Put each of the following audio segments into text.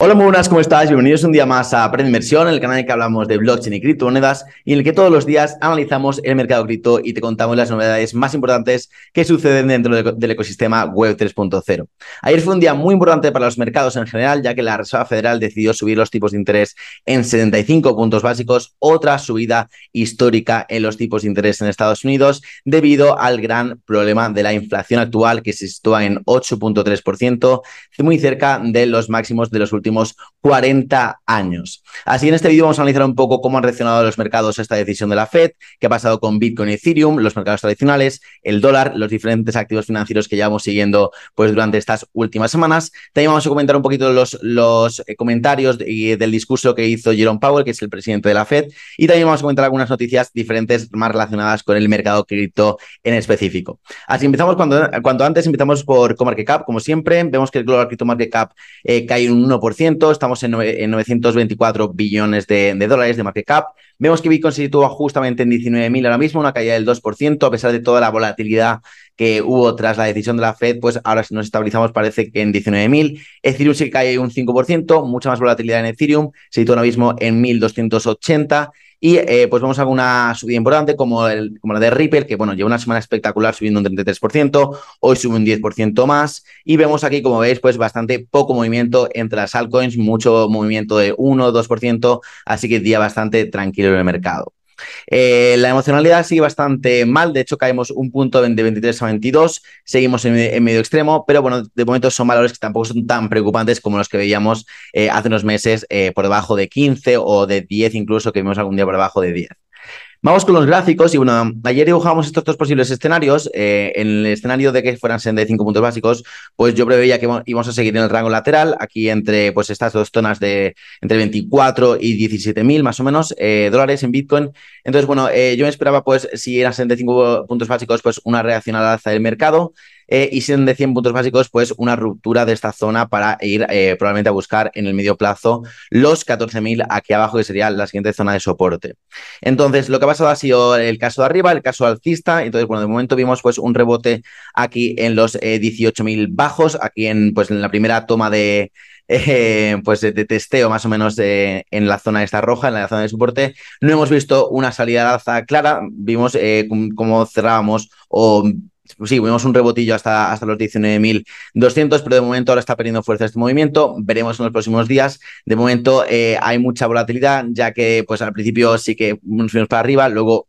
Hola, muy buenas, ¿cómo estás? Bienvenidos un día más a Aprende el canal en el que hablamos de blockchain y criptomonedas y en el que todos los días analizamos el mercado cripto y te contamos las novedades más importantes que suceden dentro del ecosistema Web 3.0. Ayer fue un día muy importante para los mercados en general, ya que la Reserva Federal decidió subir los tipos de interés en 75 puntos básicos, otra subida histórica en los tipos de interés en Estados Unidos, debido al gran problema de la inflación actual que se sitúa en 8.3%, muy cerca de los máximos de los últimos 40 años. Así en este vídeo vamos a analizar un poco cómo han reaccionado los mercados a esta decisión de la Fed, qué ha pasado con Bitcoin y Ethereum, los mercados tradicionales, el dólar, los diferentes activos financieros que llevamos siguiendo pues, durante estas últimas semanas. También vamos a comentar un poquito los, los eh, comentarios y del discurso que hizo Jerome Powell, que es el presidente de la Fed, y también vamos a comentar algunas noticias diferentes más relacionadas con el mercado cripto en específico. Así empezamos cuando, cuando antes, empezamos por CoMarketCap, como siempre, vemos que el Global Crypto Market Cap eh, cae un 1%, estamos en, 924 billones de, dólares de market cap. Vemos que Bitcoin se sitúa justamente en 19.000 ahora mismo, una caída del 2%, a pesar de toda la volatilidad que hubo tras la decisión de la Fed, pues ahora nos estabilizamos, parece que en 19.000. Ethereum se cae un 5%, mucha más volatilidad en Ethereum, se sitúa ahora mismo en 1.280 y eh, pues vamos a una subida importante como, el, como la de Ripple, que bueno, lleva una semana espectacular subiendo un 33%, hoy sube un 10% más. Y vemos aquí, como veis, pues bastante poco movimiento entre las altcoins, mucho movimiento de 1 2%, así que día bastante tranquilo en el mercado. Eh, la emocionalidad sigue bastante mal, de hecho caemos un punto de 23 a 22, seguimos en, medio extremo, pero bueno, de momento son valores que tampoco son tan preocupantes como los que veíamos eh, hace unos meses eh, por debajo de 15 o de 10 incluso, que vimos algún día por debajo de 10. Vamos con los gráficos y bueno, ayer dibujamos estos dos posibles escenarios. Eh, en el escenario de que fueran 65 puntos básicos, pues yo preveía que íbamos a seguir en el rango lateral, aquí entre pues estas dos zonas de entre 24 y 17 mil más o menos eh, dólares en Bitcoin. Entonces, bueno, eh, yo me esperaba pues si eran 65 puntos básicos, pues una reacción al alza del mercado. Eh, y siendo de 100 puntos básicos, pues una ruptura de esta zona para ir eh, probablemente a buscar en el medio plazo los 14.000 aquí abajo, que sería la siguiente zona de soporte. Entonces, lo que ha pasado ha sido el caso de arriba, el caso alcista. Entonces, bueno, de momento vimos pues un rebote aquí en los 18.000 eh, bajos, aquí en, pues, en la primera toma de, pues de, testeo más o menos en la zona esta roja, en la zona de soporte. No hemos visto una salida de alza clara, vimos cómo cerrábamos o sí, vimos un rebotillo hasta, hasta los 19.200, pero de momento ahora está perdiendo fuerza este movimiento. Veremos en los próximos días. De momento eh, hay mucha volatilidad, ya que pues al principio sí que nos fuimos para arriba, luego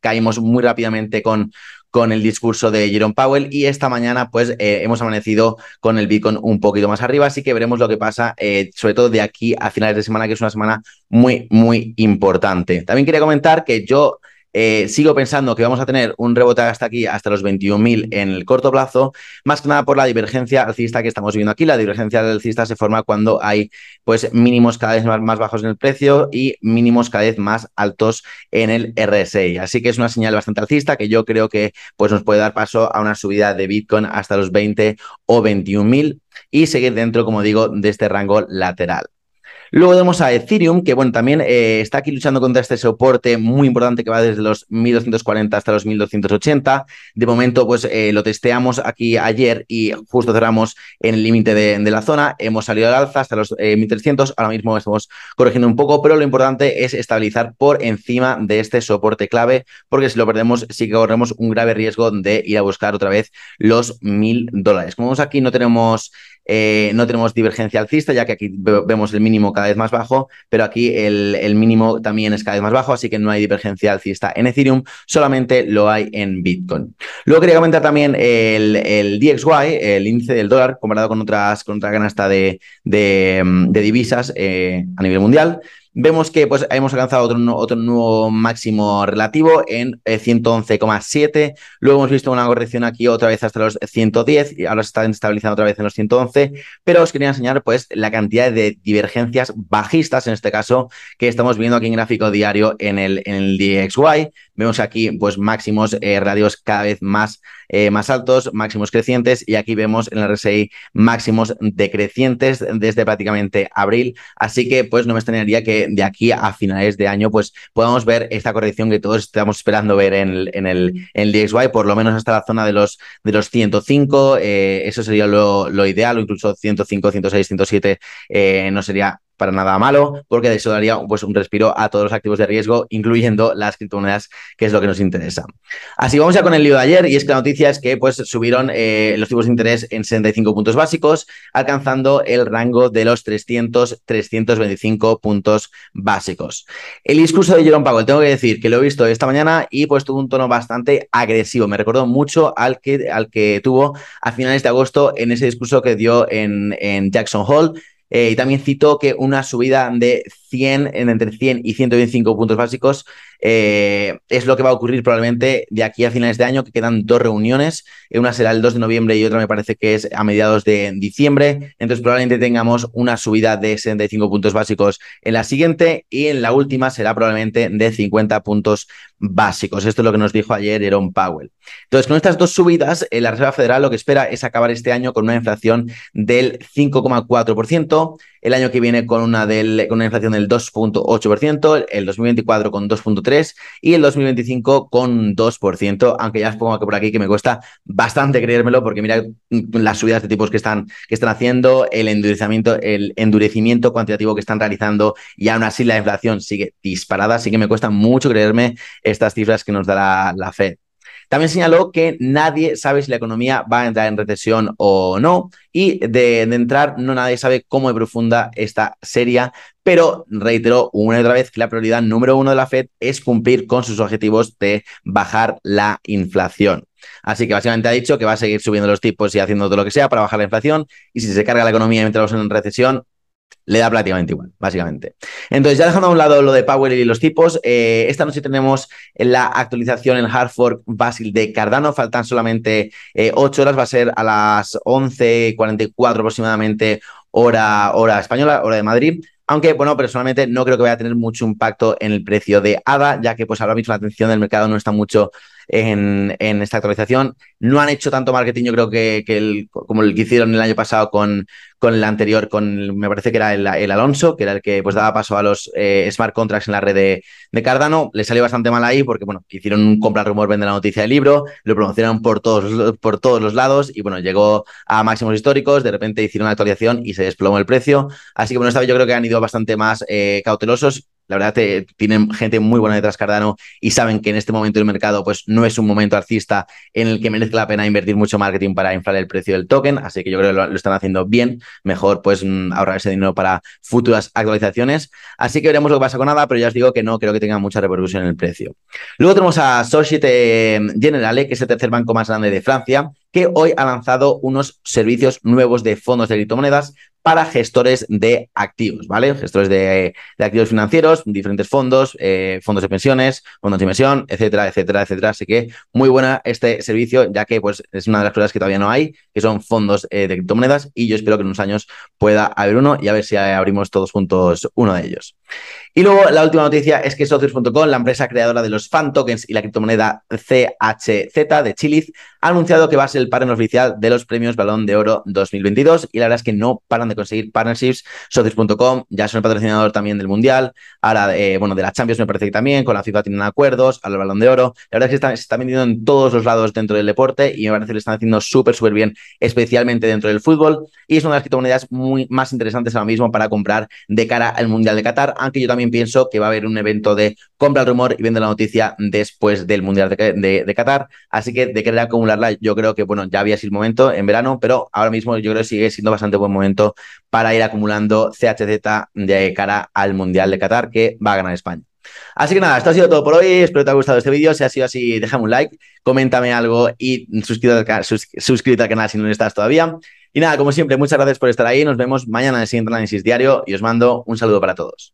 caímos muy rápidamente con, con el discurso de Jerome Powell y esta mañana pues eh, hemos amanecido con el Bitcoin un poquito más arriba, así que veremos lo que pasa, eh, sobre todo de aquí a finales de semana, que es una semana muy, muy importante. También quería comentar que yo eh, sigo pensando que vamos a tener un rebote hasta aquí, hasta los 21.000 en el corto plazo, más que nada por la divergencia alcista que estamos viendo aquí. La divergencia alcista se forma cuando hay pues mínimos cada vez más, bajos en el precio y mínimos cada vez más altos en el RSI. Así que es una señal bastante alcista que yo creo que pues, nos puede dar paso a una subida de Bitcoin hasta los 20 o 21.000 y seguir dentro, como digo, de este rango lateral. Luego tenemos a Ethereum, que bueno, también eh, está aquí luchando contra este soporte muy importante que va desde los 1240 hasta los 1280. De momento, pues eh, lo testeamos aquí ayer y justo cerramos en el límite de, la zona. Hemos salido al alza hasta los 1300. Eh, Ahora mismo estamos corrigiendo un poco, pero lo importante es estabilizar por encima de este soporte clave, porque si lo perdemos, sí que corremos un grave riesgo de ir a buscar otra vez los 1000 dólares. Como vemos aquí, no tenemos eh, no tenemos divergencia alcista, ya que aquí vemos el mínimo cada vez más bajo, pero aquí el, mínimo también es cada vez más bajo, así que no hay divergencia alcista en Ethereum, solamente lo hay en Bitcoin. Luego quería comentar también el, DXY, el índice del dólar, comparado con otras con otra canasta de, divisas eh, a nivel mundial. Vemos que pues, hemos alcanzado otro, otro nuevo máximo relativo en 111,7. Eh, Luego hemos visto una corrección aquí otra vez hasta los 110 y ahora se está estabilizando otra vez en los 111. Pero os quería enseñar pues, la cantidad de divergencias bajistas, en este caso, que estamos viendo aquí en gráfico diario en el, el DXY. Vemos aquí pues, máximos eh, radios cada vez más, eh, más altos, máximos crecientes y aquí vemos en el RSI máximos decrecientes desde prácticamente abril. Así que pues no me extrañaría que de aquí a finales de año pues podamos ver esta corrección que todos estamos esperando ver en el, en el, DXY, por lo menos hasta la zona de los, de los 105. Eh, eso sería lo, lo, ideal, o incluso 105, 106, 107 no sería para nada malo, porque eso daría pues, un respiro a todos los activos de riesgo, incluyendo las criptomonedas, que es lo que nos interesa. Así vamos ya con el lío de ayer, y es que la noticia es que pues, subieron eh, los tipos de interés en 65 puntos básicos, alcanzando el rango de los 300-325 puntos básicos. El discurso de Jerome Powell, tengo que decir que lo he visto esta mañana y pues tuvo un tono bastante agresivo. Me recordó mucho al que, al que tuvo a finales de agosto en ese discurso que dio en, en Jackson Hall eh, y también citó que una subida de 100, entre 100 y 125 puntos básicos eh, es lo que va a ocurrir probablemente de aquí a finales de año, que quedan dos reuniones. Una será el 2 de noviembre y otra me parece que es a mediados de diciembre. Entonces probablemente tengamos una subida de 75 puntos básicos en la siguiente y en la última será probablemente de 50 puntos básicos. Esto es lo que nos dijo ayer Jerome Powell. Entonces, con estas dos subidas, eh, la Reserva Federal lo que espera es acabar este año con una inflación del 5,4% el año que viene con una, del, con una inflación del 2.8%, el 2024 con 2.3% y el 2025 con 2%, aunque ya os pongo que por aquí que me cuesta bastante creérmelo porque mira las subidas de tipos que están, que están haciendo, el endurecimiento, el endurecimiento cuantitativo que están realizando y aún así la inflación sigue disparada, así que me cuesta mucho creerme estas cifras que nos da la, la Fed. También señaló que nadie sabe si la economía va a entrar en recesión o no y de, entrar no nadie sabe cómo de profunda esta seria, pero reiteró una y otra vez que la prioridad número uno de la Fed es cumplir con sus objetivos de bajar la inflación. Así que básicamente ha dicho que va a seguir subiendo los tipos y haciendo todo lo que sea para bajar la inflación. Y si se carga la economía y entramos en recesión, le da prácticamente igual, básicamente. Entonces, ya dejando a un lado lo de Power y los tipos, eh, esta noche tenemos la actualización en Hartford Basil de Cardano. Faltan solamente eh, 8 horas, va a ser a las 11.44 aproximadamente, hora, hora española, hora de Madrid. Aunque, bueno, personalmente no creo que vaya a tener mucho impacto en el precio de ADA, ya que pues ahora mismo la atención del mercado no está mucho en, esta actualización. No han hecho tanto marketing, yo creo que, como el que hicieron el año pasado con, con el anterior, con me parece que era el, Alonso, que era el que pues daba paso a los eh, smart contracts en la red de, Cardano. Le salió bastante mal ahí porque, bueno, hicieron un compra rumor, vende la noticia del libro, lo promocionaron por todos, por todos los lados y, bueno, llegó a máximos históricos, de repente hicieron una actualización y se desplomó el precio. Así que, bueno, esta vez yo creo que han ido bastante más eh, cautelosos la verdad, te, tienen gente muy buena detrás Cardano y saben que en este momento del mercado pues, no es un momento alcista en el que merece la pena invertir mucho marketing para inflar el precio del token. Así que yo creo que lo, están haciendo bien. Mejor pues mm, ahorrar ese dinero para futuras actualizaciones. Así que veremos lo que pasa con nada, pero ya os digo que no creo que tenga mucha repercusión en el precio. Luego tenemos a Societe Generale, que es el tercer banco más grande de Francia, que hoy ha lanzado unos servicios nuevos de fondos de criptomonedas para gestores de activos, ¿vale? Gestores de, activos financieros, diferentes fondos, eh, fondos de pensiones, fondos de inversión, etcétera, etcétera, etcétera. Así que muy buena este servicio, ya que pues, es una de las cosas que todavía no hay, que son fondos eh, de criptomonedas, y yo espero que en unos años pueda haber uno y a ver si abrimos todos juntos uno de ellos. Y luego la última noticia es que Socios.com, la empresa creadora de los fan tokens y la criptomoneda CHZ de Chiliz, ha anunciado que va a ser el partner oficial de los premios Balón de Oro 2022 y la verdad es que no paran de conseguir partnerships. Socios.com ya son el patrocinador también del Mundial, ahora, eh, bueno, de la Champions me parece que también, con la FIFA tienen acuerdos, al Balón de Oro. La verdad es que se está vendiendo en todos los lados dentro del deporte y me parece que lo están haciendo súper, súper bien, especialmente dentro del fútbol. Y es una de las criptomonedas muy más interesantes ahora mismo para comprar de cara al Mundial de Qatar, aunque yo también pienso que va a haber un evento de compra el rumor y vende la noticia después del Mundial de, Qatar. Así que de querer acumularla, yo creo que, bueno, ya había sido el momento en verano, pero ahora mismo yo creo que sigue siendo bastante buen momento para ir acumulando CHZ de cara al Mundial de Qatar, que va a ganar España. Así que nada, esto ha sido todo por hoy. Espero que te haya gustado este vídeo. Si ha sido así, déjame un like, coméntame algo y suscríbete al, suscríbete al canal si no estás todavía. Y nada, como siempre, muchas gracias por estar ahí. Nos vemos mañana en el siguiente análisis diario y os mando un saludo para todos.